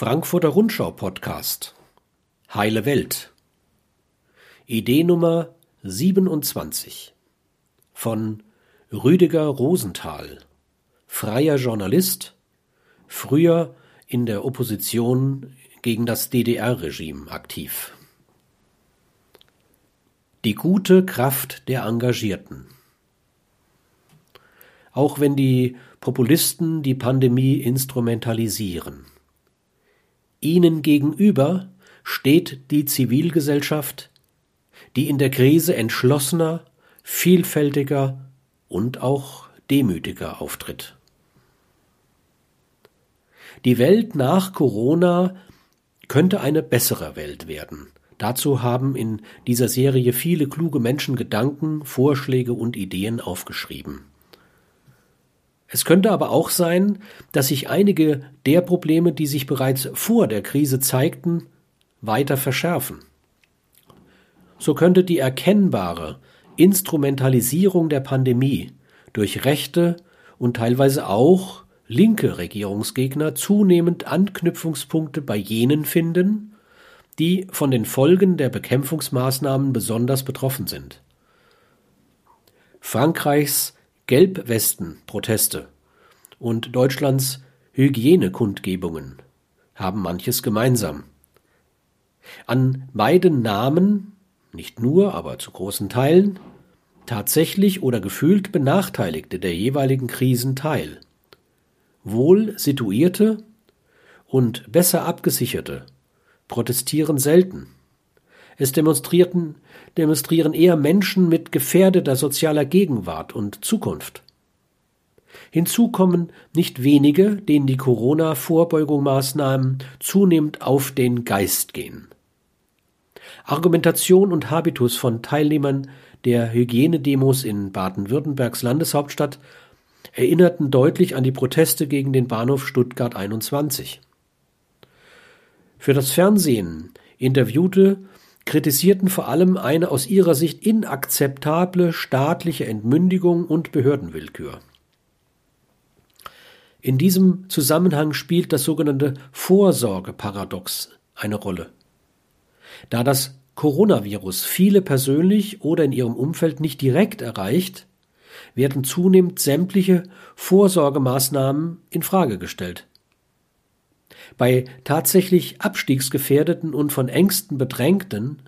Frankfurter Rundschau Podcast. Heile Welt. Idee Nummer 27 von Rüdiger Rosenthal. Freier Journalist. Früher in der Opposition gegen das DDR-Regime aktiv. Die gute Kraft der Engagierten. Auch wenn die Populisten die Pandemie instrumentalisieren Ihnen gegenüber steht die Zivilgesellschaft, die in der Krise entschlossener, vielfältiger und auch demütiger auftritt. Die Welt nach Corona könnte eine bessere Welt werden. Dazu haben in dieser Serie viele kluge Menschen Gedanken, Vorschläge und Ideen aufgeschrieben. Es könnte aber auch sein, dass sich einige der Probleme, die sich bereits vor der Krise zeigten, weiter verschärfen. So könnte die erkennbare Instrumentalisierung der Pandemie durch rechte und teilweise auch linke Regierungsgegner zunehmend Anknüpfungspunkte bei jenen finden, die von den Folgen der Bekämpfungsmaßnahmen besonders betroffen sind. Frankreichs Gelbwesten-Proteste und Deutschlands Hygienekundgebungen haben manches gemeinsam. An beiden nahmen, nicht nur, aber zu großen Teilen, tatsächlich oder gefühlt Benachteiligte der jeweiligen Krisen teil. Wohl situierte und besser abgesicherte protestieren selten. Es demonstrierten, demonstrieren eher Menschen mit gefährdeter sozialer Gegenwart und Zukunft. Hinzu kommen nicht wenige, denen die Corona-Vorbeugungsmaßnahmen zunehmend auf den Geist gehen. Argumentation und Habitus von Teilnehmern der Hygienedemos in Baden-Württembergs Landeshauptstadt erinnerten deutlich an die Proteste gegen den Bahnhof Stuttgart 21. Für das Fernsehen interviewte kritisierten vor allem eine aus ihrer Sicht inakzeptable staatliche Entmündigung und Behördenwillkür. In diesem Zusammenhang spielt das sogenannte Vorsorgeparadox eine Rolle. Da das Coronavirus viele persönlich oder in ihrem Umfeld nicht direkt erreicht, werden zunehmend sämtliche Vorsorgemaßnahmen in Frage gestellt. Bei tatsächlich abstiegsgefährdeten und von Ängsten bedrängten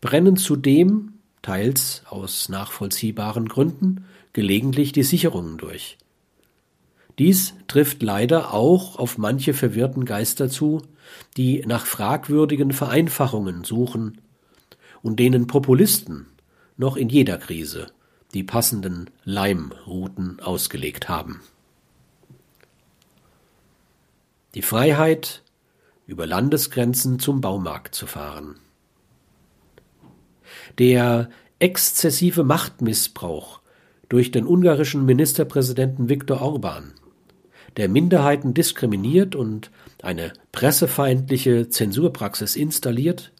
brennen zudem, teils aus nachvollziehbaren Gründen, gelegentlich die Sicherungen durch. Dies trifft leider auch auf manche verwirrten Geister zu, die nach fragwürdigen Vereinfachungen suchen und denen Populisten noch in jeder Krise die passenden Leimrouten ausgelegt haben. Die Freiheit, über Landesgrenzen zum Baumarkt zu fahren. Der exzessive Machtmissbrauch durch den ungarischen Ministerpräsidenten Viktor Orban, der Minderheiten diskriminiert und eine pressefeindliche Zensurpraxis installiert,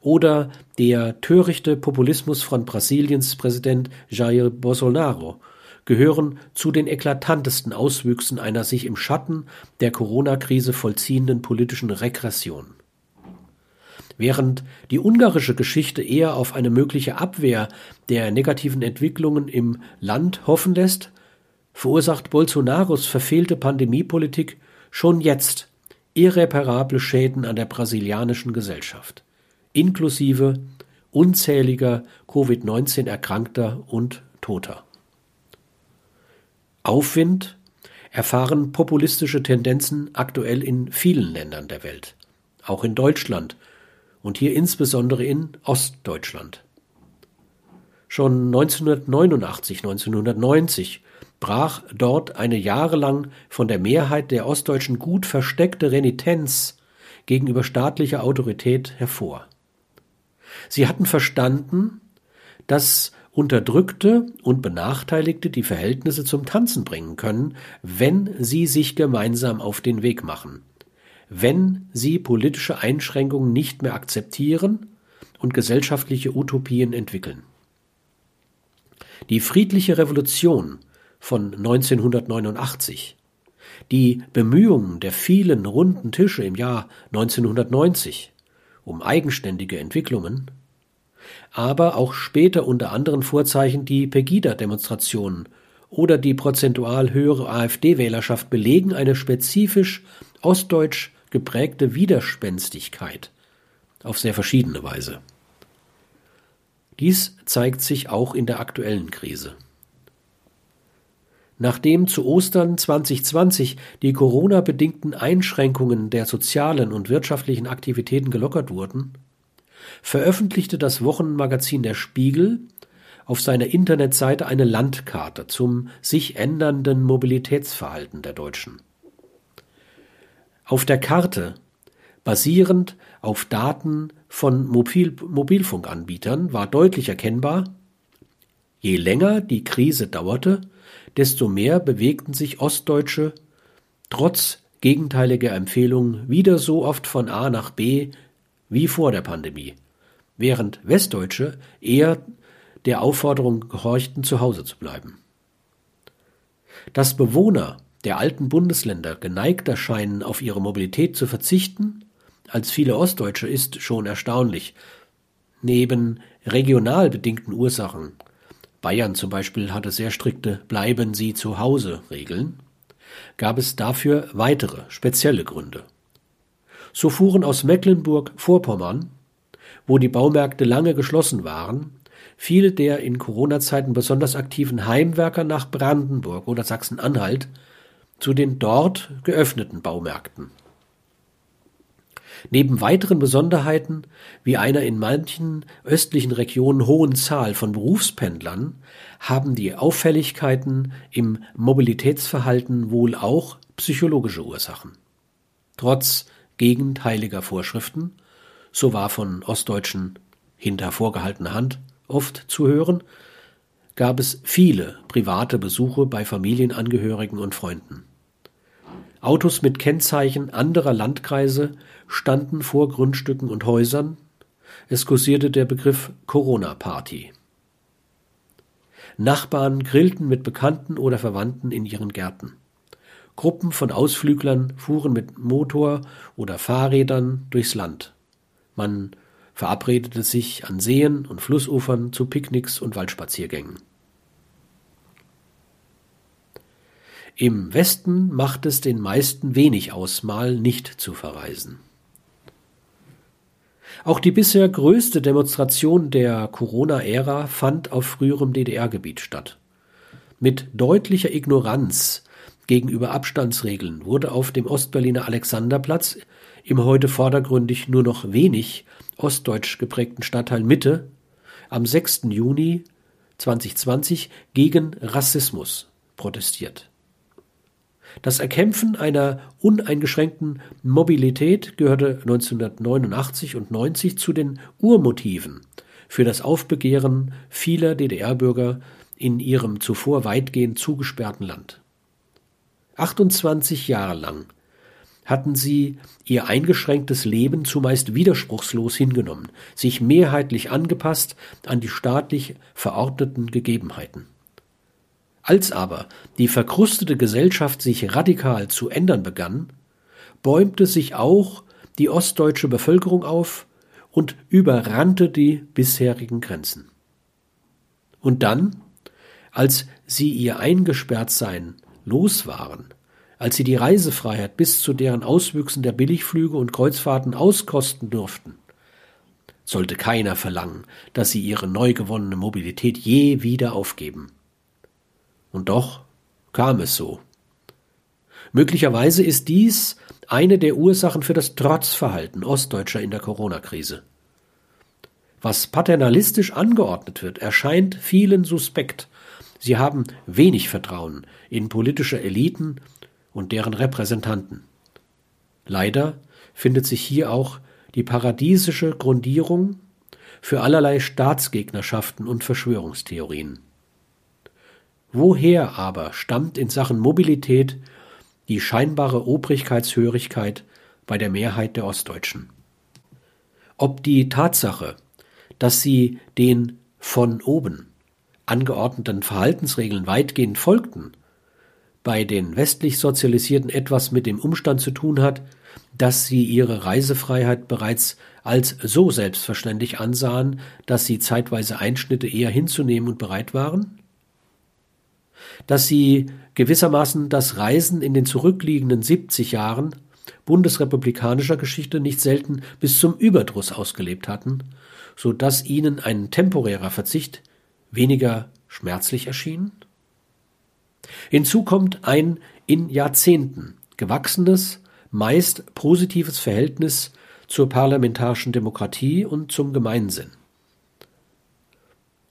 oder der törichte Populismus von Brasiliens Präsident Jair Bolsonaro, gehören zu den eklatantesten Auswüchsen einer sich im Schatten der Corona-Krise vollziehenden politischen Regression. Während die ungarische Geschichte eher auf eine mögliche Abwehr der negativen Entwicklungen im Land hoffen lässt, verursacht Bolsonaros verfehlte Pandemiepolitik schon jetzt irreparable Schäden an der brasilianischen Gesellschaft, inklusive unzähliger Covid-19 Erkrankter und Toter. Aufwind erfahren populistische Tendenzen aktuell in vielen Ländern der Welt, auch in Deutschland und hier insbesondere in Ostdeutschland. Schon 1989, 1990 brach dort eine jahrelang von der Mehrheit der Ostdeutschen gut versteckte Renitenz gegenüber staatlicher Autorität hervor. Sie hatten verstanden, dass Unterdrückte und Benachteiligte die Verhältnisse zum Tanzen bringen können, wenn sie sich gemeinsam auf den Weg machen, wenn sie politische Einschränkungen nicht mehr akzeptieren und gesellschaftliche Utopien entwickeln. Die friedliche Revolution von 1989 Die Bemühungen der vielen runden Tische im Jahr 1990 um eigenständige Entwicklungen, aber auch später unter anderen Vorzeichen die Pegida-Demonstrationen oder die prozentual höhere AfD-Wählerschaft belegen eine spezifisch ostdeutsch geprägte Widerspenstigkeit auf sehr verschiedene Weise. Dies zeigt sich auch in der aktuellen Krise. Nachdem zu Ostern 2020 die Corona-bedingten Einschränkungen der sozialen und wirtschaftlichen Aktivitäten gelockert wurden, veröffentlichte das Wochenmagazin Der Spiegel auf seiner Internetseite eine Landkarte zum sich ändernden Mobilitätsverhalten der Deutschen. Auf der Karte, basierend auf Daten von Mobil Mobilfunkanbietern, war deutlich erkennbar, je länger die Krise dauerte, desto mehr bewegten sich Ostdeutsche trotz gegenteiliger Empfehlungen wieder so oft von A nach B wie vor der Pandemie, während Westdeutsche eher der Aufforderung gehorchten, zu Hause zu bleiben. Dass Bewohner der alten Bundesländer geneigter scheinen, auf ihre Mobilität zu verzichten, als viele Ostdeutsche ist schon erstaunlich. Neben regional bedingten Ursachen Bayern zum Beispiel hatte sehr strikte Bleiben Sie zu Hause Regeln, gab es dafür weitere spezielle Gründe. So fuhren aus Mecklenburg-Vorpommern, wo die Baumärkte lange geschlossen waren, viele der in Corona-Zeiten besonders aktiven Heimwerker nach Brandenburg oder Sachsen-Anhalt zu den dort geöffneten Baumärkten. Neben weiteren Besonderheiten wie einer in manchen östlichen Regionen hohen Zahl von Berufspendlern haben die Auffälligkeiten im Mobilitätsverhalten wohl auch psychologische Ursachen. Trotz gegenteiliger Vorschriften, so war von Ostdeutschen hinter vorgehaltener Hand oft zu hören, gab es viele private Besuche bei Familienangehörigen und Freunden. Autos mit Kennzeichen anderer Landkreise standen vor Grundstücken und Häusern. Es kursierte der Begriff Corona-Party. Nachbarn grillten mit Bekannten oder Verwandten in ihren Gärten. Gruppen von Ausflüglern fuhren mit Motor oder Fahrrädern durchs Land. Man verabredete sich an Seen und Flussufern zu Picknicks und Waldspaziergängen. Im Westen macht es den meisten wenig aus, mal nicht zu verreisen. Auch die bisher größte Demonstration der Corona-Ära fand auf früherem DDR-Gebiet statt. Mit deutlicher Ignoranz gegenüber Abstandsregeln wurde auf dem Ostberliner Alexanderplatz im heute vordergründig nur noch wenig ostdeutsch geprägten Stadtteil Mitte am 6. Juni 2020 gegen Rassismus protestiert. Das Erkämpfen einer uneingeschränkten Mobilität gehörte 1989 und 90 zu den Urmotiven für das Aufbegehren vieler DDR-Bürger in ihrem zuvor weitgehend zugesperrten Land. 28 Jahre lang hatten sie ihr eingeschränktes Leben zumeist widerspruchslos hingenommen, sich mehrheitlich angepasst an die staatlich verordneten Gegebenheiten. Als aber die verkrustete Gesellschaft sich radikal zu ändern begann, bäumte sich auch die ostdeutsche Bevölkerung auf und überrannte die bisherigen Grenzen. Und dann, als sie ihr Eingesperrtsein los waren, als sie die Reisefreiheit bis zu deren Auswüchsen der Billigflüge und Kreuzfahrten auskosten durften, sollte keiner verlangen, dass sie ihre neu gewonnene Mobilität je wieder aufgeben. Und doch kam es so. Möglicherweise ist dies eine der Ursachen für das Trotzverhalten Ostdeutscher in der Corona-Krise. Was paternalistisch angeordnet wird, erscheint vielen suspekt. Sie haben wenig Vertrauen in politische Eliten und deren Repräsentanten. Leider findet sich hier auch die paradiesische Grundierung für allerlei Staatsgegnerschaften und Verschwörungstheorien. Woher aber stammt in Sachen Mobilität die scheinbare Obrigkeitshörigkeit bei der Mehrheit der Ostdeutschen? Ob die Tatsache, dass sie den von oben angeordneten Verhaltensregeln weitgehend folgten, bei den westlich Sozialisierten etwas mit dem Umstand zu tun hat, dass sie ihre Reisefreiheit bereits als so selbstverständlich ansahen, dass sie zeitweise Einschnitte eher hinzunehmen und bereit waren? Dass sie gewissermaßen das Reisen in den zurückliegenden 70 Jahren bundesrepublikanischer Geschichte nicht selten bis zum Überdruss ausgelebt hatten, so dass ihnen ein temporärer Verzicht weniger schmerzlich erschien? Hinzu kommt ein in Jahrzehnten gewachsenes, meist positives Verhältnis zur parlamentarischen Demokratie und zum Gemeinsinn.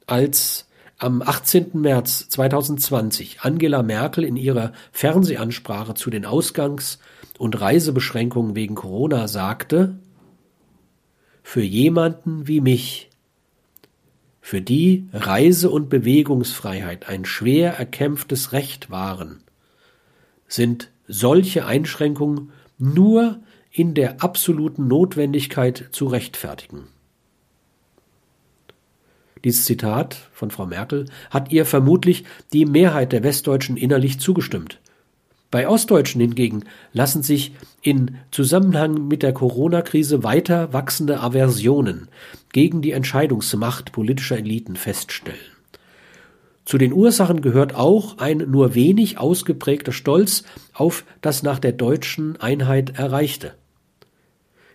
Als am 18. März 2020 Angela Merkel in ihrer Fernsehansprache zu den Ausgangs- und Reisebeschränkungen wegen Corona sagte, für jemanden wie mich für die Reise- und Bewegungsfreiheit ein schwer erkämpftes Recht waren, sind solche Einschränkungen nur in der absoluten Notwendigkeit zu rechtfertigen. Dieses Zitat von Frau Merkel hat ihr vermutlich die Mehrheit der Westdeutschen innerlich zugestimmt. Bei Ostdeutschen hingegen lassen sich in Zusammenhang mit der Corona-Krise weiter wachsende Aversionen gegen die Entscheidungsmacht politischer Eliten feststellen. Zu den Ursachen gehört auch ein nur wenig ausgeprägter Stolz auf das nach der deutschen Einheit Erreichte.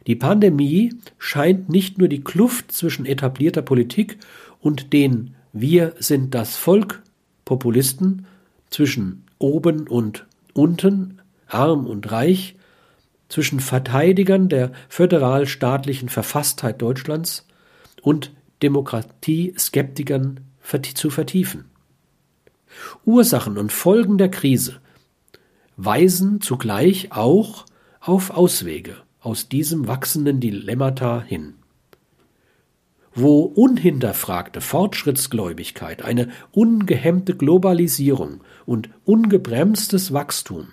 Die Pandemie scheint nicht nur die Kluft zwischen etablierter Politik und den Wir sind das Volk Populisten zwischen oben und unten, arm und reich, zwischen Verteidigern der föderalstaatlichen Verfasstheit Deutschlands und Demokratieskeptikern zu vertiefen. Ursachen und Folgen der Krise weisen zugleich auch auf Auswege aus diesem wachsenden Dilemmata hin. Wo unhinterfragte Fortschrittsgläubigkeit, eine ungehemmte Globalisierung und ungebremstes Wachstum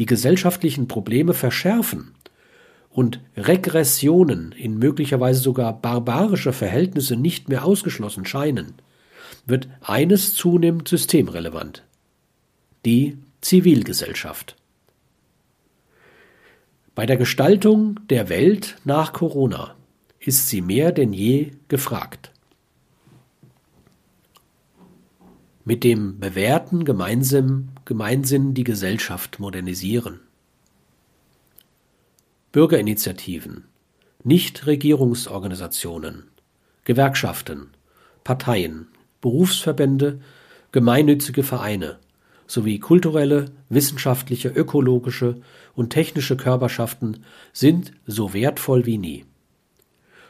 die gesellschaftlichen Probleme verschärfen und Regressionen in möglicherweise sogar barbarische Verhältnisse nicht mehr ausgeschlossen scheinen, wird eines zunehmend systemrelevant die Zivilgesellschaft. Bei der Gestaltung der Welt nach Corona ist sie mehr denn je gefragt. Mit dem bewährten Gemeinsinn, Gemeinsinn die Gesellschaft modernisieren. Bürgerinitiativen, Nichtregierungsorganisationen, Gewerkschaften, Parteien, Berufsverbände, gemeinnützige Vereine sowie kulturelle, wissenschaftliche, ökologische und technische Körperschaften sind so wertvoll wie nie.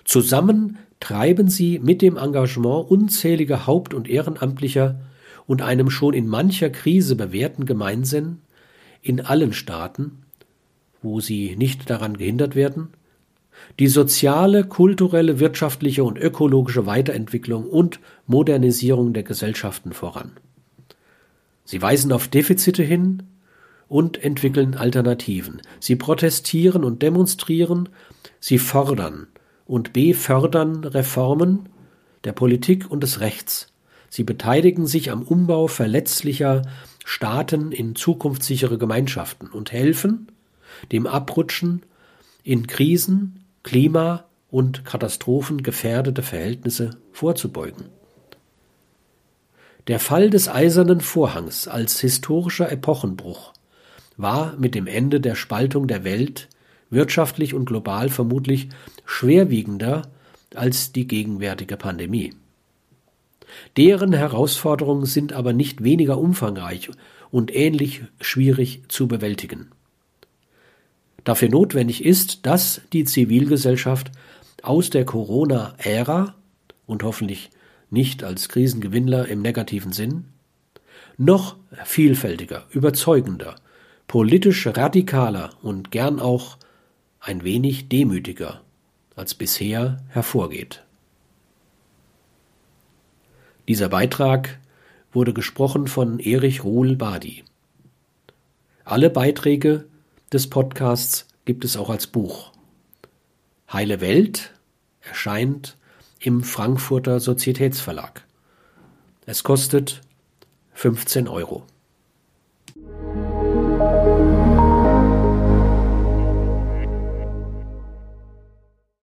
Zusammen treiben sie mit dem Engagement unzähliger Haupt- und Ehrenamtlicher und einem schon in mancher Krise bewährten Gemeinsinn in allen Staaten, wo sie nicht daran gehindert werden, die soziale, kulturelle, wirtschaftliche und ökologische Weiterentwicklung und Modernisierung der Gesellschaften voran. Sie weisen auf Defizite hin und entwickeln Alternativen. Sie protestieren und demonstrieren, sie fordern und befördern Reformen der Politik und des Rechts. Sie beteiligen sich am Umbau verletzlicher Staaten in zukunftssichere Gemeinschaften und helfen dem Abrutschen in Krisen, Klima und Katastrophen gefährdete Verhältnisse vorzubeugen. Der Fall des Eisernen Vorhangs als historischer Epochenbruch war mit dem Ende der Spaltung der Welt wirtschaftlich und global vermutlich schwerwiegender als die gegenwärtige Pandemie. Deren Herausforderungen sind aber nicht weniger umfangreich und ähnlich schwierig zu bewältigen. Dafür notwendig ist, dass die Zivilgesellschaft aus der Corona-Ära und hoffentlich nicht als Krisengewinnler im negativen Sinn noch vielfältiger, überzeugender, politisch radikaler und gern auch ein wenig demütiger als bisher hervorgeht. Dieser Beitrag wurde gesprochen von Erich Ruhl Badi. Alle Beiträge des Podcasts gibt es auch als Buch. Heile Welt erscheint im Frankfurter Sozietätsverlag. Es kostet 15 Euro.